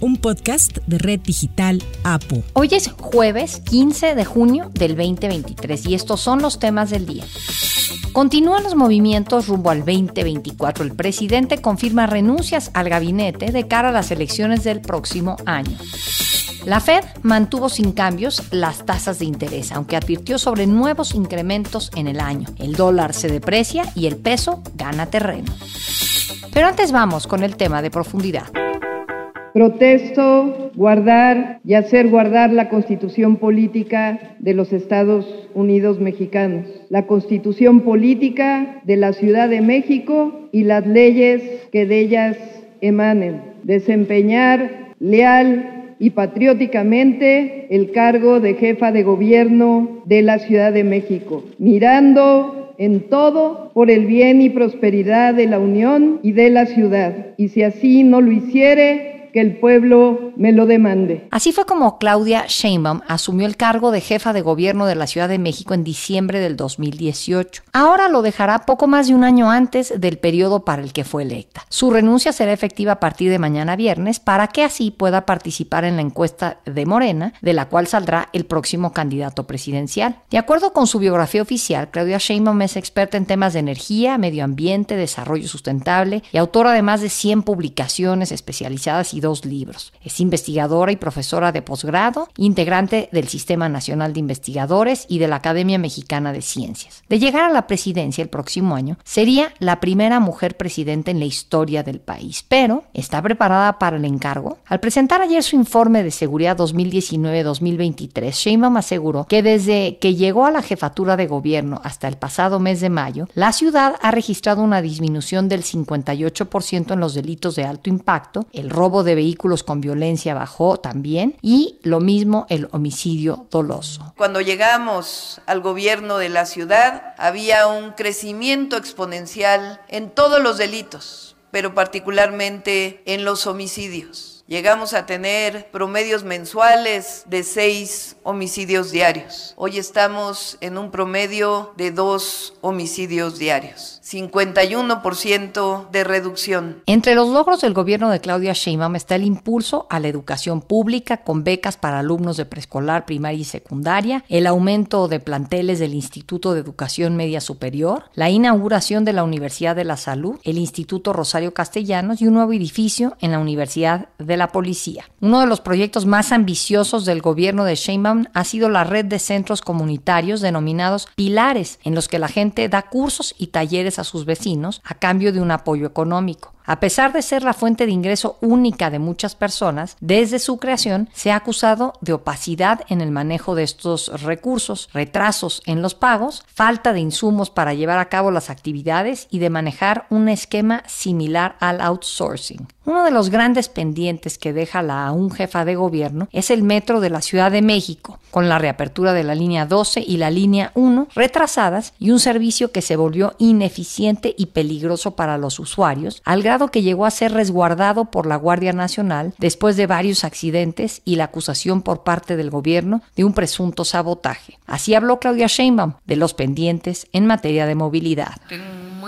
un podcast de Red Digital APO. Hoy es jueves 15 de junio del 2023 y estos son los temas del día. Continúan los movimientos rumbo al 2024. El presidente confirma renuncias al gabinete de cara a las elecciones del próximo año. La Fed mantuvo sin cambios las tasas de interés, aunque advirtió sobre nuevos incrementos en el año. El dólar se deprecia y el peso gana terreno. Pero antes vamos con el tema de profundidad. Protesto guardar y hacer guardar la constitución política de los Estados Unidos mexicanos, la constitución política de la Ciudad de México y las leyes que de ellas emanen. Desempeñar leal y patrióticamente el cargo de jefa de gobierno de la Ciudad de México, mirando en todo por el bien y prosperidad de la Unión y de la ciudad. Y si así no lo hiciere, que el pueblo me lo demande. Así fue como Claudia Sheinbaum asumió el cargo de jefa de gobierno de la Ciudad de México en diciembre del 2018. Ahora lo dejará poco más de un año antes del periodo para el que fue electa. Su renuncia será efectiva a partir de mañana viernes para que así pueda participar en la encuesta de Morena, de la cual saldrá el próximo candidato presidencial. De acuerdo con su biografía oficial, Claudia Sheinbaum es experta en temas de energía, medio ambiente, desarrollo sustentable y autora de más de 100 publicaciones especializadas y dos libros. Es investigadora y profesora de posgrado, integrante del Sistema Nacional de Investigadores y de la Academia Mexicana de Ciencias. De llegar a la presidencia el próximo año, sería la primera mujer presidenta en la historia del país, pero está preparada para el encargo. Al presentar ayer su informe de seguridad 2019-2023, Sheinbaum aseguró que desde que llegó a la jefatura de gobierno hasta el pasado mes de mayo, la ciudad ha registrado una disminución del 58% en los delitos de alto impacto, el robo de de vehículos con violencia bajó también y lo mismo el homicidio doloso. Cuando llegamos al gobierno de la ciudad había un crecimiento exponencial en todos los delitos, pero particularmente en los homicidios. Llegamos a tener promedios mensuales de seis homicidios diarios. Hoy estamos en un promedio de dos homicidios diarios. 51% de reducción. Entre los logros del gobierno de Claudia Sheinbaum está el impulso a la educación pública con becas para alumnos de preescolar, primaria y secundaria, el aumento de planteles del Instituto de Educación Media Superior, la inauguración de la Universidad de la Salud, el Instituto Rosario Castellanos y un nuevo edificio en la Universidad de la Policía. Uno de los proyectos más ambiciosos del gobierno de Sheinbaum ha sido la red de centros comunitarios denominados pilares, en los que la gente da cursos y talleres a sus vecinos a cambio de un apoyo económico. A pesar de ser la fuente de ingreso única de muchas personas, desde su creación se ha acusado de opacidad en el manejo de estos recursos, retrasos en los pagos, falta de insumos para llevar a cabo las actividades y de manejar un esquema similar al outsourcing. Uno de los grandes pendientes que deja la aún jefa de gobierno es el metro de la Ciudad de México, con la reapertura de la línea 12 y la línea 1 retrasadas y un servicio que se volvió ineficiente y peligroso para los usuarios, al grado que llegó a ser resguardado por la Guardia Nacional después de varios accidentes y la acusación por parte del gobierno de un presunto sabotaje. Así habló Claudia Sheinbaum de los pendientes en materia de movilidad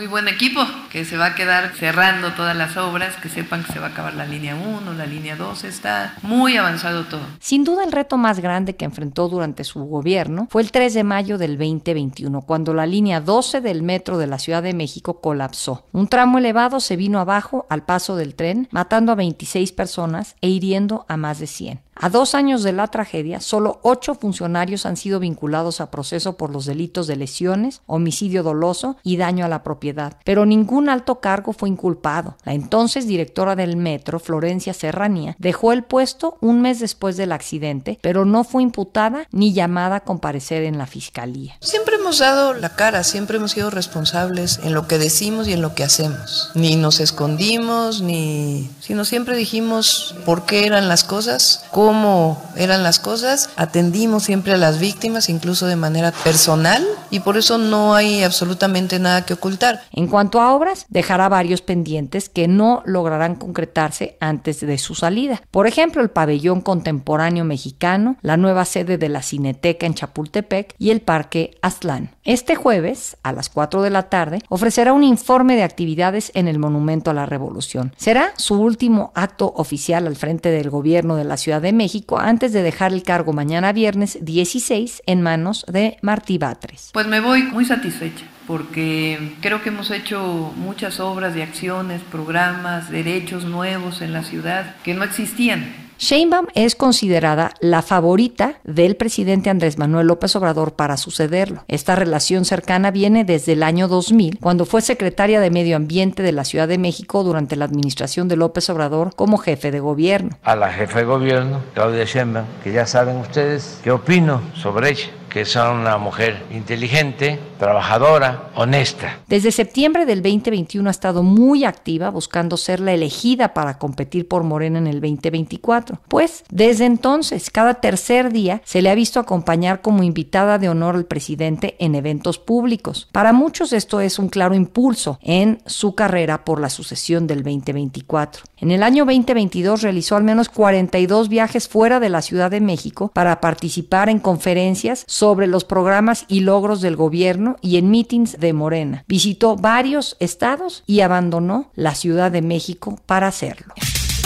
muy buen equipo que se va a quedar cerrando todas las obras, que sepan que se va a acabar la línea 1, la línea 2, está muy avanzado todo. Sin duda el reto más grande que durante su gobierno fue el 3 de mayo del 2021, cuando la línea 12 del metro de la Ciudad de México colapsó. Un tramo elevado se vino abajo al paso del tren, matando a 26 personas e hiriendo a más de 100. A dos años de la tragedia, solo ocho funcionarios han sido vinculados a proceso por los delitos de lesiones, homicidio doloso y daño a la propiedad, pero ningún alto cargo fue inculpado. La entonces directora del metro, Florencia Serranía, dejó el puesto un mes después del accidente, pero no fue imputada ni llamada a comparecer en la fiscalía. Siempre hemos dado la cara, siempre hemos sido responsables en lo que decimos y en lo que hacemos. Ni nos escondimos, ni... sino siempre dijimos por qué eran las cosas, cómo eran las cosas, atendimos siempre a las víctimas, incluso de manera personal, y por eso no hay absolutamente nada que ocultar. En cuanto a obras, dejará varios pendientes que no lograrán concretarse antes de su salida. Por ejemplo, el pabellón contemporáneo mexicano, la nueva sede de la Cineteca en Chapultepec y el Parque Aztlán. Este jueves, a las 4 de la tarde, ofrecerá un informe de actividades en el Monumento a la Revolución. Será su último acto oficial al frente del gobierno de la Ciudad de México antes de dejar el cargo mañana viernes 16 en manos de Martí Batres. Pues me voy muy satisfecha porque creo que hemos hecho muchas obras de acciones, programas, derechos nuevos en la ciudad que no existían. Sheinbaum es considerada la favorita del presidente Andrés Manuel López Obrador para sucederlo. Esta relación cercana viene desde el año 2000, cuando fue secretaria de Medio Ambiente de la Ciudad de México durante la administración de López Obrador como jefe de gobierno. A la jefe de gobierno, Claudia Sheinbaum, que ya saben ustedes qué opino sobre ella que es una mujer inteligente, trabajadora, honesta. Desde septiembre del 2021 ha estado muy activa buscando ser la elegida para competir por Morena en el 2024. Pues desde entonces, cada tercer día se le ha visto acompañar como invitada de honor al presidente en eventos públicos. Para muchos esto es un claro impulso en su carrera por la sucesión del 2024. En el año 2022 realizó al menos 42 viajes fuera de la Ciudad de México para participar en conferencias sobre los programas y logros del gobierno y en meetings de Morena. Visitó varios estados y abandonó la Ciudad de México para hacerlo.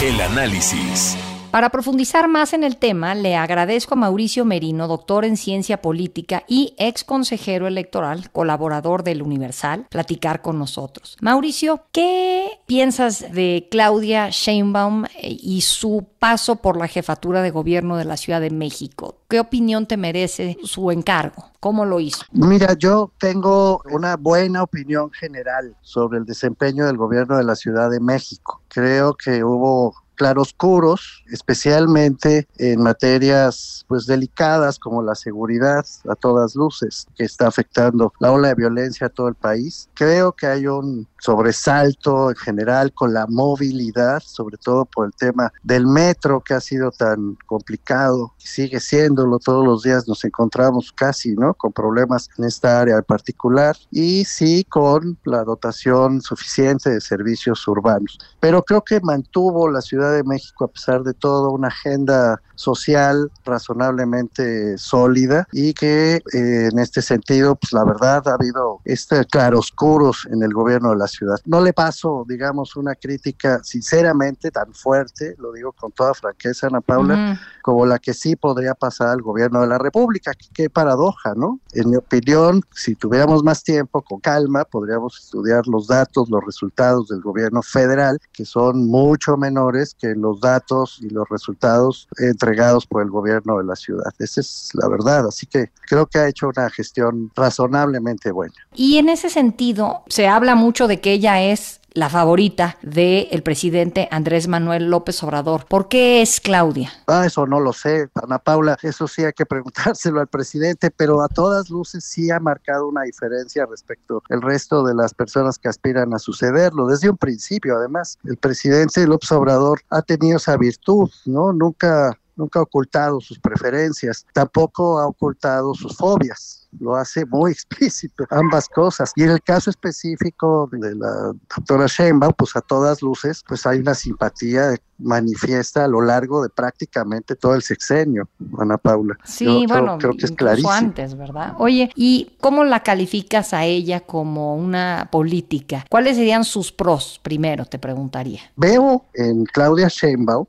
El análisis. Para profundizar más en el tema, le agradezco a Mauricio Merino, doctor en ciencia política y ex consejero electoral, colaborador del Universal, platicar con nosotros. Mauricio, ¿qué piensas de Claudia Sheinbaum eh, y su paso por la jefatura de gobierno de la Ciudad de México? ¿Qué opinión te merece su encargo? ¿Cómo lo hizo? Mira, yo tengo una buena opinión general sobre el desempeño del gobierno de la Ciudad de México. Creo que hubo claroscuros, especialmente en materias pues delicadas como la seguridad a todas luces que está afectando la ola de violencia a todo el país. Creo que hay un sobresalto en general con la movilidad, sobre todo por el tema del metro que ha sido tan complicado, sigue siéndolo todos los días nos encontramos casi, ¿no? con problemas en esta área en particular y sí con la dotación suficiente de servicios urbanos. Pero creo que mantuvo la Ciudad de México a pesar de todo una agenda social razonablemente sólida y que eh, en este sentido, pues la verdad ha habido este claroscuros en el gobierno de la ciudad. No le paso, digamos, una crítica sinceramente tan fuerte, lo digo con toda franqueza, Ana Paula, como la que sí podría pasar al gobierno de la República. Qué paradoja, ¿no? En mi opinión, si tuviéramos más tiempo, con calma, podríamos estudiar los datos, los resultados del gobierno federal, que son mucho menores que los datos y los resultados entregados por el gobierno de la ciudad. Esa es la verdad. Así que creo que ha hecho una gestión razonablemente buena. Y en ese sentido, se habla mucho de que ella es la favorita del presidente Andrés Manuel López Obrador. ¿Por qué es Claudia? Ah, eso no lo sé, Ana Paula. Eso sí hay que preguntárselo al presidente, pero a todas luces sí ha marcado una diferencia respecto al resto de las personas que aspiran a sucederlo. Desde un principio, además, el presidente López Obrador ha tenido esa virtud, ¿no? Nunca nunca ha ocultado sus preferencias, tampoco ha ocultado sus fobias lo hace muy explícito, ambas cosas. Y en el caso específico de la doctora Sheinbaum, pues a todas luces, pues hay una simpatía manifiesta a lo largo de prácticamente todo el sexenio, Ana Paula. Sí, bueno, creo, que es clarísimo. antes, ¿verdad? Oye, ¿y cómo la calificas a ella como una política? ¿Cuáles serían sus pros, primero, te preguntaría? Veo en Claudia Sheinbaum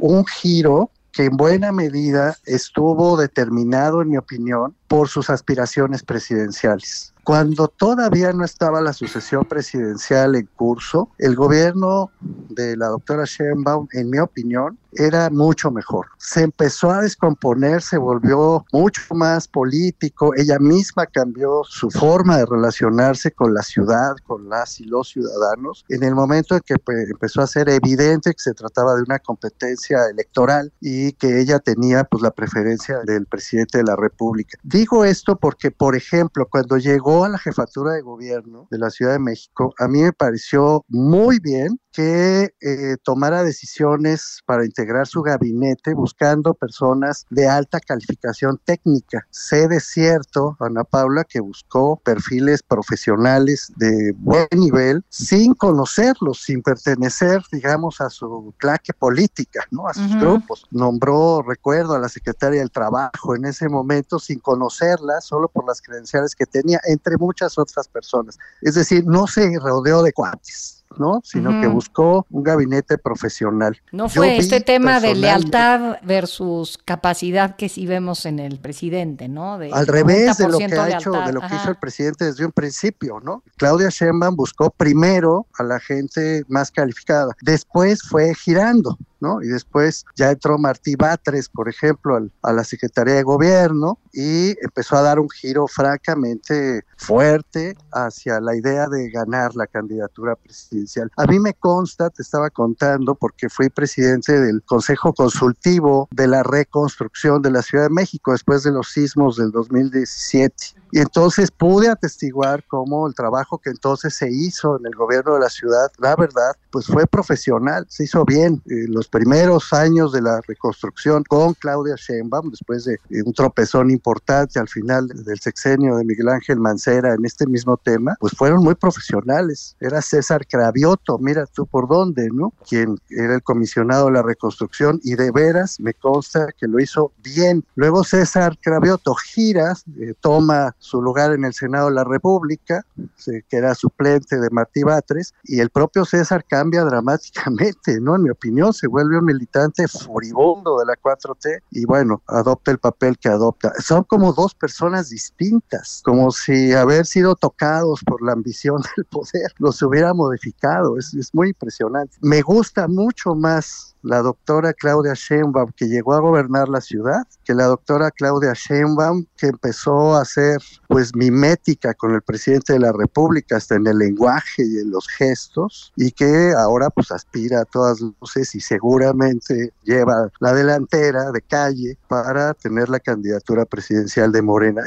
un giro que en buena medida estuvo determinado, en mi opinión, por sus aspiraciones presidenciales. Cuando todavía no estaba la sucesión presidencial en curso, el gobierno de la doctora Sheinbaum, en mi opinión, era mucho mejor. Se empezó a descomponer, se volvió mucho más político, ella misma cambió su forma de relacionarse con la ciudad, con las y los ciudadanos, en el momento en que pues, empezó a ser evidente que se trataba de una competencia electoral y que ella tenía pues la preferencia del presidente de la República. Digo esto porque, por ejemplo, cuando llegó a la jefatura de gobierno de la Ciudad de México, a mí me pareció muy bien que eh, tomara decisiones para integrar su gabinete buscando personas de alta calificación técnica. Sé de cierto, Ana Paula, que buscó perfiles profesionales de buen nivel sin conocerlos, sin pertenecer, digamos, a su claque política, ¿no? A sus grupos. Nombró, recuerdo, a la secretaria del Trabajo en ese momento sin conocerla, solo por las credenciales que tenía, entre muchas otras personas. Es decir, no se rodeó de cuates ¿no? Sino que buscó un gabinete profesional. No fue este tema de lealtad versus capacidad que sí vemos en el presidente, ¿no? Al revés de lo que ha hecho, de lo que hizo el presidente desde un principio, ¿no? Claudia Sheinbaum buscó primero a la gente más calificada, después fue girando. ¿No? Y después ya entró Martí Batres, por ejemplo, a la Secretaría de Gobierno y empezó a dar un giro francamente fuerte hacia la idea de ganar la candidatura presidencial. A mí me consta, te estaba contando, porque fui presidente del Consejo Consultivo de la Reconstrucción de la Ciudad de México después de los sismos del 2017. Y entonces pude atestiguar cómo el trabajo que entonces se hizo en el gobierno de la ciudad, la verdad, pues fue profesional, se hizo bien. Eh, los primeros años de la reconstrucción con Claudia Sheinbaum, después de un tropezón importante al final del sexenio de Miguel Ángel Mancera en este mismo tema, pues fueron muy profesionales. Era César Cravioto, mira tú por dónde, ¿no? Quien era el comisionado de la reconstrucción y de veras me consta que lo hizo bien. Luego César Cravioto gira, eh, toma su lugar en el Senado de la República, que era suplente de Martí Batres, y el propio César cambia dramáticamente, ¿no? En mi opinión, se vuelve un militante furibundo de la 4T y bueno, adopta el papel que adopta. Son como dos personas distintas, como si haber sido tocados por la ambición del poder los hubiera modificado. Es, es muy impresionante. Me gusta mucho más la doctora Claudia Sheinbaum que llegó a gobernar la ciudad, que la doctora Claudia Sheinbaum que empezó a ser pues mimética con el presidente de la República hasta en el lenguaje y en los gestos y que ahora pues aspira a todas luces y seguramente lleva la delantera de calle para tener la candidatura presidencial de Morena.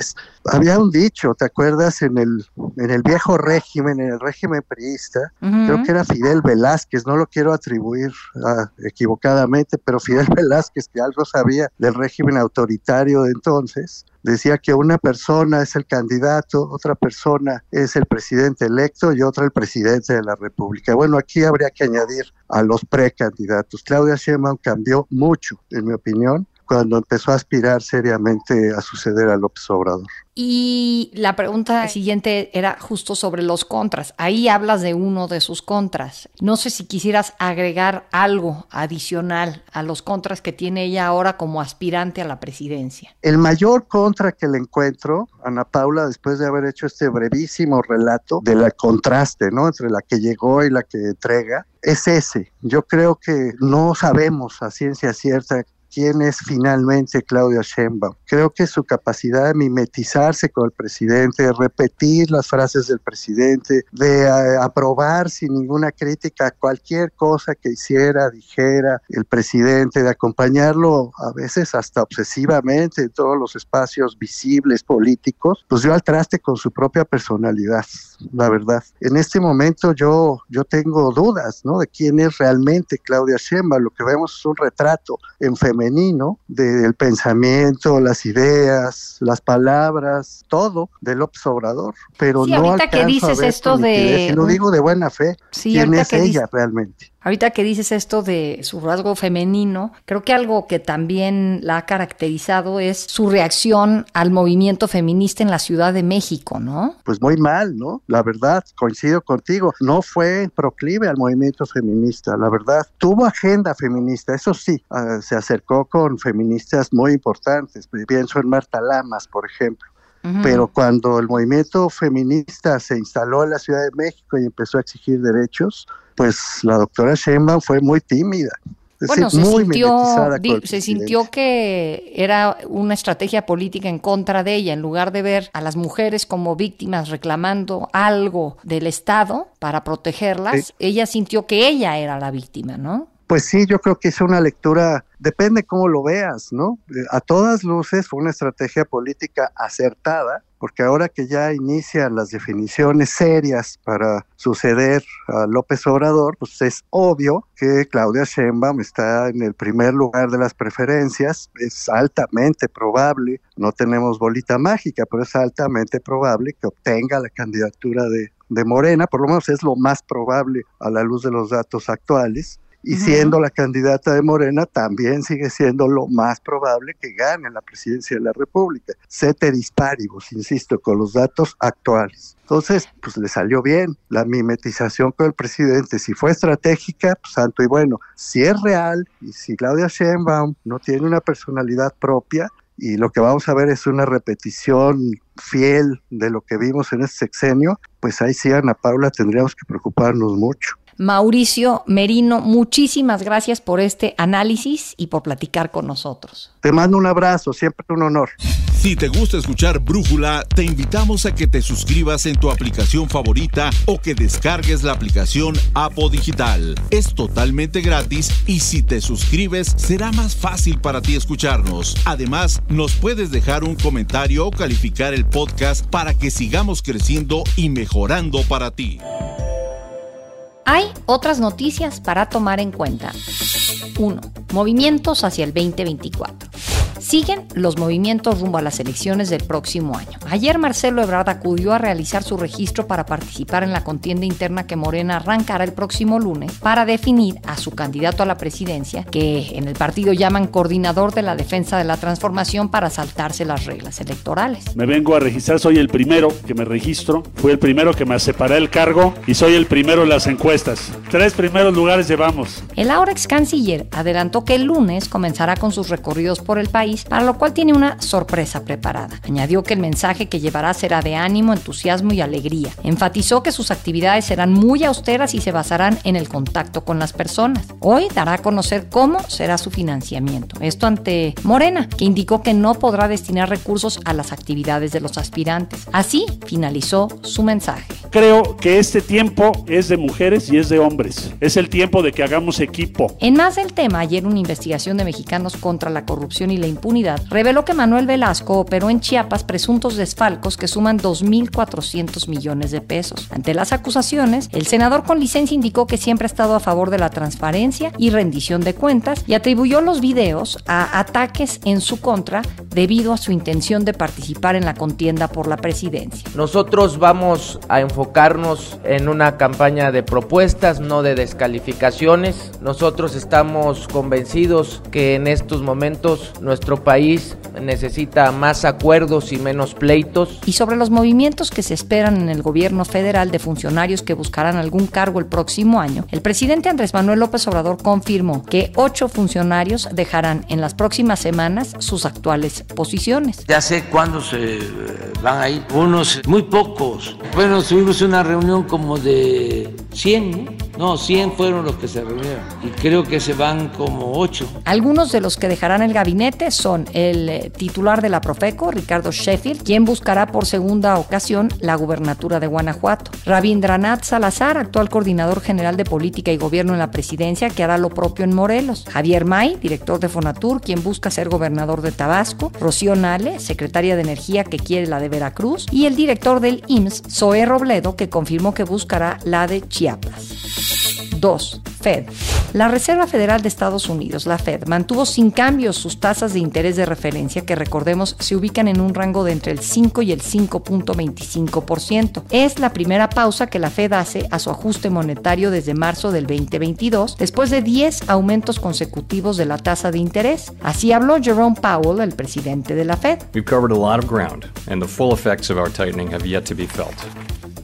había un dicho, ¿te acuerdas? En el, en el viejo régimen, en el régimen priista, creo que era Fidel Velázquez, no lo quiero atribuir a equivocadamente, pero Fidel Velázquez, que algo sabía del régimen autoritario de entonces, decía que una persona es el candidato, otra persona es el presidente electo y otra el presidente de la República. Bueno, aquí habría que añadir a los precandidatos. Claudia Sheinbaum cambió mucho, en mi opinión, cuando empezó a aspirar seriamente a suceder a López Obrador. Y la pregunta siguiente era justo sobre los contras. Ahí hablas de uno de sus contras. No sé si quisieras agregar algo adicional a los contras que tiene ella ahora como aspirante a la presidencia. El mayor contra que le encuentro, Ana Paula, después de haber hecho este brevísimo relato del contraste, ¿no? Entre la que llegó y la que entrega, es ese. Yo creo que no sabemos a ciencia cierta quién es finalmente Claudia Sheinbaum. Creo que su capacidad de mimetizarse con el presidente, de repetir las frases del presidente, de eh, aprobar sin ninguna crítica cualquier cosa que hiciera, dijera el presidente, de acompañarlo a veces hasta obsesivamente en todos los espacios visibles políticos, pues dio al traste con su propia personalidad, la verdad. En este momento yo, yo tengo dudas, ¿no? De quién es realmente Claudia Sheinbaum. Lo que vemos es un retrato en femenino del pensamiento, las ideas, las palabras, todo del López Obrador, pero no alcanzo que dices esto de... lo digo de buena fe, quién es ella realmente. Ahorita que dices esto de su rasgo femenino, creo que algo que también la ha caracterizado es su reacción al movimiento feminista en la Ciudad de México, ¿no? Pues muy mal, ¿no? La verdad, coincido contigo, no fue proclive al movimiento feminista, la verdad. Tuvo agenda feminista, eso sí, ah, se acercó con feministas muy importantes, pienso en Marta Lamas, por ejemplo. Pero cuando el movimiento feminista se instaló en la Ciudad de México y empezó a exigir derechos, pues la doctora Sheinbaum fue muy tímida. bueno, se, sintió, se sintió que era una estrategia política en contra de ella, en lugar de ver a las mujeres como víctimas reclamando algo del Estado para protegerlas, ella sintió que ella era la víctima, ¿no? Pues sí, yo creo que es una lectura, depende cómo lo veas, ¿no? Eh, a todas luces fue una estrategia política acertada, porque ahora que ya inician las definiciones serias para suceder a López Obrador, pues es obvio que Claudia Sheinbaum está en el primer lugar de las preferencias, es altamente probable, no tenemos bolita mágica, pero es altamente probable que obtenga la candidatura de, de Morena, por lo menos es lo más probable a la luz de los datos actuales y siendo la candidata de Morena, también sigue siendo lo más probable que gane la presidencia de la República. Ceteris paribus, insisto, con los datos actuales. Entonces, pues le salió bien la mimetización con el presidente. Si fue estratégica, pues santo y bueno. Si es real y si Claudia Sheinbaum no tiene una personalidad propia, y lo que vamos a ver es una repetición fiel de lo que vimos en este sexenio, pues ahí sí, Ana Paula, tendríamos que preocuparnos mucho. Mauricio Merino, muchísimas gracias por este análisis y por platicar con nosotros. Te mando un abrazo, siempre un honor. Si te gusta escuchar Brújula, te invitamos a que te suscribas en tu aplicación favorita o que descargues la aplicación Apo Digital. Es totalmente gratis y si te suscribes será más fácil para ti escucharnos. Además, nos puedes dejar un comentario o calificar el podcast para que sigamos creciendo y mejorando para ti. Hay otras noticias para tomar en cuenta. 1. Movimientos hacia el 2024. Siguen los movimientos rumbo a las elecciones del próximo año. Ayer Marcelo Ebrard acudió a realizar su registro para participar en la contienda interna que Morena arrancará el próximo lunes para definir a su candidato a la presidencia, que en el partido llaman coordinador de la defensa de la transformación para saltarse las reglas electorales. Me vengo a registrar, soy el primero que me registro, fui el primero que me separé el cargo y soy el primero en las encuestas. Tres primeros lugares llevamos. El ahora ex canciller adelantó que el lunes comenzará con sus recorridos por el país para lo cual tiene una sorpresa preparada. Añadió que el mensaje que llevará será de ánimo, entusiasmo y alegría. Enfatizó que sus actividades serán muy austeras y se basarán en el contacto con las personas. Hoy dará a conocer cómo será su financiamiento. Esto ante Morena, que indicó que no podrá destinar recursos a las actividades de los aspirantes. Así finalizó su mensaje. Creo que este tiempo es de mujeres y es de hombres. Es el tiempo de que hagamos equipo. En más del tema, ayer una investigación de mexicanos contra la corrupción y la impunidad, reveló que Manuel Velasco operó en Chiapas presuntos desfalcos que suman 2.400 millones de pesos. Ante las acusaciones, el senador con licencia indicó que siempre ha estado a favor de la transparencia y rendición de cuentas y atribuyó los videos a ataques en su contra debido a su intención de participar en la contienda por la presidencia. Nosotros vamos a enfocarnos en una campaña de propuestas, no de descalificaciones. Nosotros estamos convencidos que en estos momentos nuestro país necesita más acuerdos y menos pleitos. Y sobre los movimientos que se esperan en el gobierno federal de funcionarios que buscarán algún cargo el próximo año, el presidente Andrés Manuel López Obrador confirmó que ocho funcionarios dejarán en las próximas semanas sus actuales posiciones. Ya sé cuándo se van a ir, unos muy pocos. Bueno, tuvimos una reunión como de 100, no, 100 fueron los que se reunieron y creo que se van como ocho. Algunos de los que dejarán el gabinete son el eh, titular de la Profeco, Ricardo Sheffield, quien buscará por segunda ocasión la gubernatura de Guanajuato. Rabindranath Salazar, actual coordinador general de política y gobierno en la presidencia, que hará lo propio en Morelos. Javier May, director de Fonatur, quien busca ser gobernador de Tabasco. Rocío Nale, secretaria de Energía, que quiere la de Veracruz. Y el director del IMSS, Zoé Robledo, que confirmó que buscará la de Chiapas. 2. Fed. La Reserva Federal de Estados Unidos, la Fed, mantuvo sin cambios sus tasas de interés de referencia que recordemos se ubican en un rango de entre el 5 y el 5.25%. Es la primera pausa que la Fed hace a su ajuste monetario desde marzo del 2022, después de 10 aumentos consecutivos de la tasa de interés. Así habló Jerome Powell, el presidente de la Fed. We've covered a lot of ground and the full effects of our tightening have yet to be felt.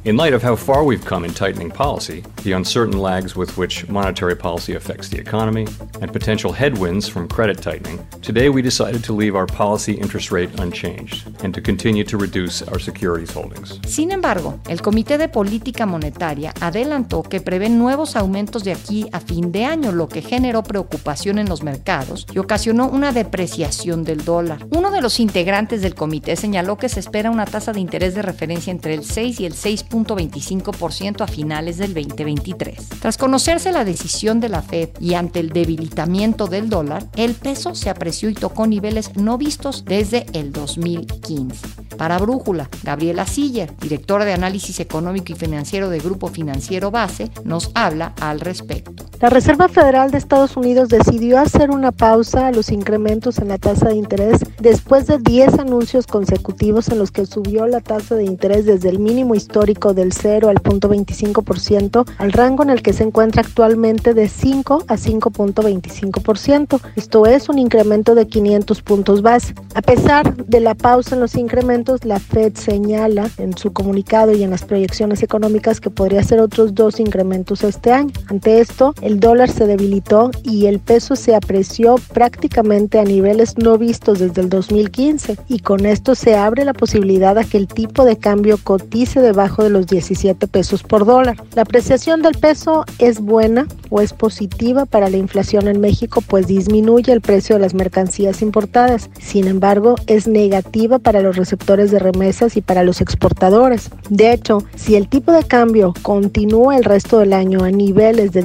In light of how far we've come in tightening policy, the uncertain lags with which monetary policy affects the economy, and potential headwinds from credit tightening, today we decided to leave our policy interest rate unchanged and to continue to reduce our securities holdings. Sin embargo, el Comité de Política Monetaria adelantó que prevé nuevos aumentos de aquí a fin de año, lo que generó preocupación en los mercados y ocasionó una depreciación del dólar. Uno de los integrantes del comité señaló que se espera una tasa de interés de referencia entre el 6 y el 6 0.25% a finales del 2023. Tras conocerse la decisión de la Fed y ante el debilitamiento del dólar, el peso se apreció y tocó niveles no vistos desde el 2015. Para Brújula, Gabriela Siller, directora de análisis económico y financiero de Grupo Financiero Base, nos habla al respecto. La Reserva Federal de Estados Unidos decidió hacer una pausa a los incrementos en la tasa de interés después de 10 anuncios consecutivos en los que subió la tasa de interés desde el mínimo histórico del 0 al 0.25% al rango en el que se encuentra actualmente de 5 a 5.25%. Esto es un incremento de 500 puntos base. A pesar de la pausa en los incrementos, la Fed señala en su comunicado y en las proyecciones económicas que podría ser otros dos incrementos este año. Ante esto, el dólar se debilitó y el peso se apreció prácticamente a niveles no vistos desde el 2015 y con esto se abre la posibilidad a que el tipo de cambio cotice debajo de los 17 pesos por dólar. La apreciación del peso es buena o es positiva para la inflación en México pues disminuye el precio de las mercancías importadas. Sin embargo, es negativa para los receptores de remesas y para los exportadores. De hecho, si el tipo de cambio continúa el resto del año a niveles de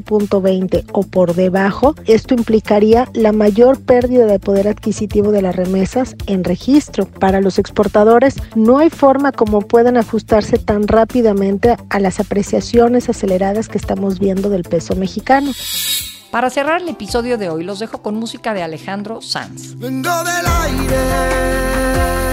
17.20 o por debajo, esto implicaría la mayor pérdida de poder adquisitivo de las remesas en registro. Para los exportadores, no hay forma como puedan ajustarse tan rápidamente a las apreciaciones aceleradas que estamos viendo del peso mexicano. Para cerrar el episodio de hoy, los dejo con música de Alejandro Sanz. Vengo del aire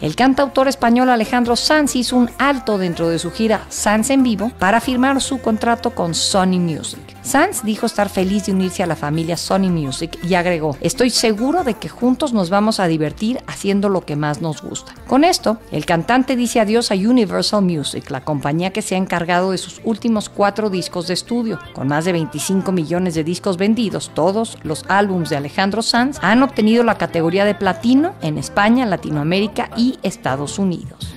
El cantautor español Alejandro Sanz hizo un alto dentro de su gira Sanz en vivo para firmar su contrato con Sony Music. Sanz dijo estar feliz de unirse a la familia Sony Music y agregó, estoy seguro de que juntos nos vamos a divertir haciendo lo que más nos gusta. Con esto, el cantante dice adiós a Universal Music, la compañía que se ha encargado de sus últimos cuatro discos de estudio. Con más de 25 millones de discos vendidos, todos los álbumes de Alejandro Sanz han obtenido la categoría de platino en España, Latinoamérica y Estados Unidos.